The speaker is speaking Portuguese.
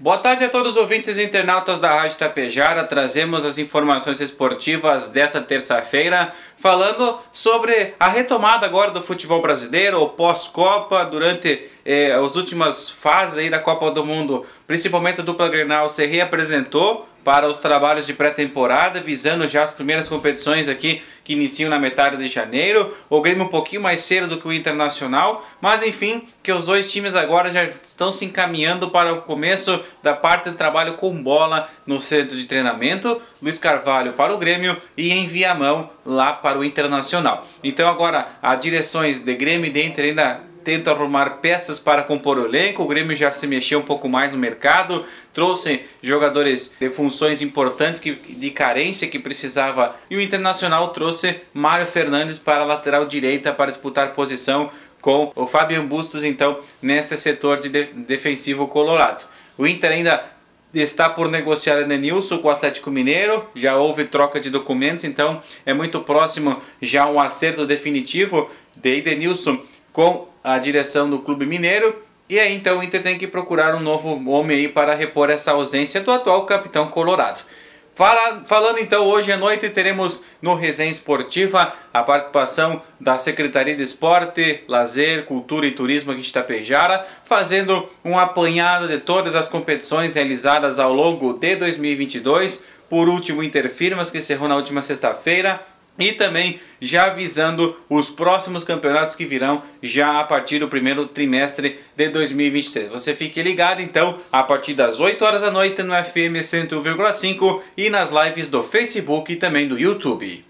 Boa tarde a todos os ouvintes e internautas da Rádio Tapejara. Trazemos as informações esportivas dessa terça-feira, falando sobre a retomada agora do futebol brasileiro, o pós-Copa, durante eh, as últimas fases aí da Copa do Mundo, principalmente a dupla Grenal se reapresentou para os trabalhos de pré-temporada, visando já as primeiras competições aqui que iniciam na metade de janeiro. O Grêmio um pouquinho mais cedo do que o Internacional, mas enfim, que os dois times agora já estão se encaminhando para o começo da parte de trabalho com bola no centro de treinamento. Luiz Carvalho para o Grêmio e em Viamão lá para o Internacional. Então agora as direções de Grêmio e de Inter ainda tenta arrumar peças para compor o elenco. O Grêmio já se mexeu um pouco mais no mercado, trouxe jogadores de funções importantes que, de carência que precisava. E o Internacional trouxe Mário Fernandes para a lateral direita para disputar posição com o Fabian Bustos, então, nesse setor de, de defensivo colorado. O Inter ainda está por negociar Edenilson com o Atlético Mineiro, já houve troca de documentos, então é muito próximo já um acerto definitivo de Edenilson com a direção do Clube Mineiro. E aí então o Inter tem que procurar um novo homem aí para repor essa ausência do atual capitão colorado. Fala, falando então, hoje à noite teremos no Resenha Esportiva a participação da Secretaria de Esporte, Lazer, Cultura e Turismo aqui de Itapejara, fazendo um apanhado de todas as competições realizadas ao longo de 2022. Por último, Interfirmas, que encerrou na última sexta-feira, e também já visando os próximos campeonatos que virão já a partir do primeiro trimestre de 2023. Você fique ligado então a partir das 8 horas da noite no FM 101,5 e nas lives do Facebook e também do YouTube.